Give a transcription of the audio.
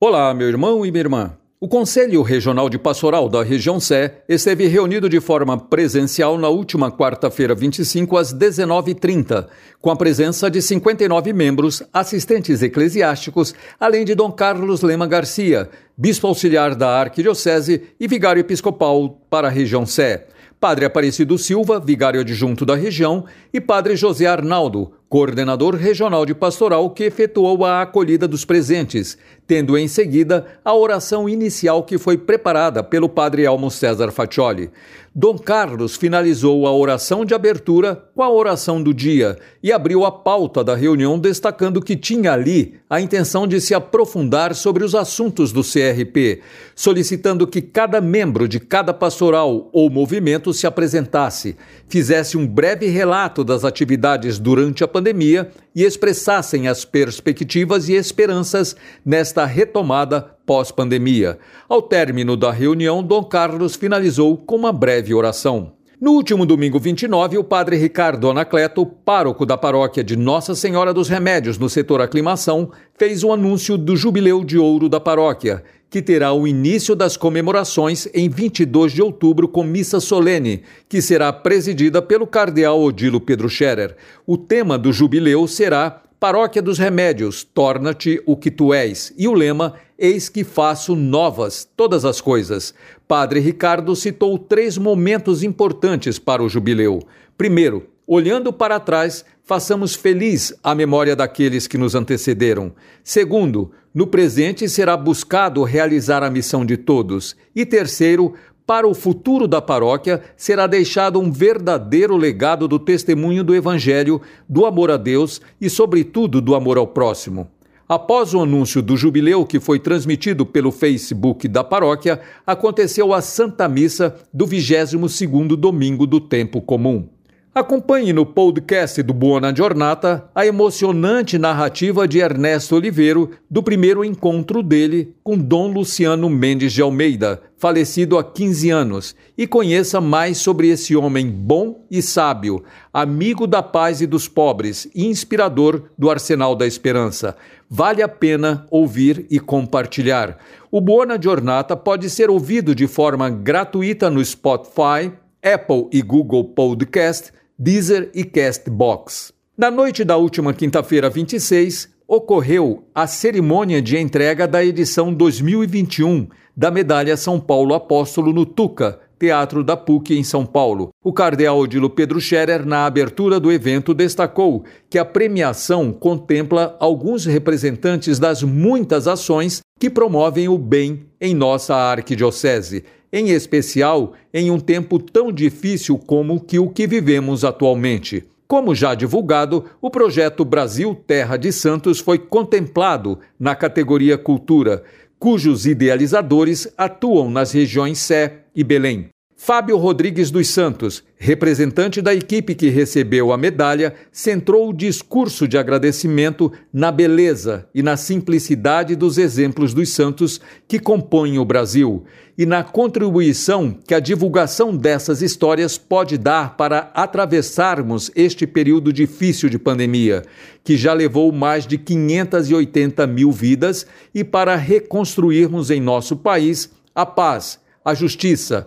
Olá, meu irmão e minha irmã. O Conselho Regional de Pastoral da Região Sé esteve reunido de forma presencial na última quarta-feira, 25, às 19h30, com a presença de 59 membros, assistentes eclesiásticos, além de Dom Carlos Lema Garcia, bispo auxiliar da Arquidiocese e vigário episcopal para a região Sé. Padre Aparecido Silva, vigário adjunto da região, e Padre José Arnaldo, coordenador regional de pastoral, que efetuou a acolhida dos presentes, tendo em seguida a oração inicial que foi preparada pelo padre Elmo César Faccioli. Dom Carlos finalizou a oração de abertura com a oração do dia e abriu a pauta da reunião, destacando que tinha ali a intenção de se aprofundar sobre os assuntos do CRP, solicitando que cada membro de cada pastoral ou movimento se apresentasse, fizesse um breve relato das atividades durante a pandemia e expressassem as perspectivas e esperanças nesta retomada pós-pandemia. Ao término da reunião, Dom Carlos finalizou com uma breve oração. No último domingo 29, o padre Ricardo Anacleto, pároco da paróquia de Nossa Senhora dos Remédios no setor aclimação, fez o anúncio do jubileu de ouro da paróquia, que terá o início das comemorações em 22 de outubro com missa solene, que será presidida pelo cardeal Odilo Pedro Scherer. O tema do jubileu será Paróquia dos Remédios, torna-te o que tu és. E o lema, eis que faço novas todas as coisas. Padre Ricardo citou três momentos importantes para o jubileu. Primeiro, olhando para trás, façamos feliz a memória daqueles que nos antecederam. Segundo, no presente será buscado realizar a missão de todos. E terceiro, para o futuro da paróquia será deixado um verdadeiro legado do testemunho do Evangelho, do amor a Deus e, sobretudo, do amor ao próximo. Após o anúncio do jubileu que foi transmitido pelo Facebook da paróquia, aconteceu a Santa Missa do 22º domingo do tempo comum. Acompanhe no podcast do Buona Giornata a emocionante narrativa de Ernesto Oliveiro do primeiro encontro dele com Dom Luciano Mendes de Almeida, falecido há 15 anos, e conheça mais sobre esse homem bom e sábio, amigo da paz e dos pobres e inspirador do Arsenal da Esperança. Vale a pena ouvir e compartilhar. O Buona Giornata pode ser ouvido de forma gratuita no Spotify, Apple e Google Podcast Deezer e Castbox. Na noite da última quinta-feira, 26, ocorreu a cerimônia de entrega da edição 2021 da Medalha São Paulo Apóstolo no Tuca, Teatro da PUC em São Paulo. O cardeal Odilo Pedro Scherer, na abertura do evento, destacou que a premiação contempla alguns representantes das muitas ações que promovem o bem em nossa arquidiocese em especial em um tempo tão difícil como que o que vivemos atualmente. Como já divulgado, o projeto Brasil Terra de Santos foi contemplado na categoria Cultura, cujos idealizadores atuam nas regiões Sé e Belém. Fábio Rodrigues dos Santos, representante da equipe que recebeu a medalha, centrou o discurso de agradecimento na beleza e na simplicidade dos exemplos dos santos que compõem o Brasil e na contribuição que a divulgação dessas histórias pode dar para atravessarmos este período difícil de pandemia, que já levou mais de 580 mil vidas, e para reconstruirmos em nosso país a paz, a justiça,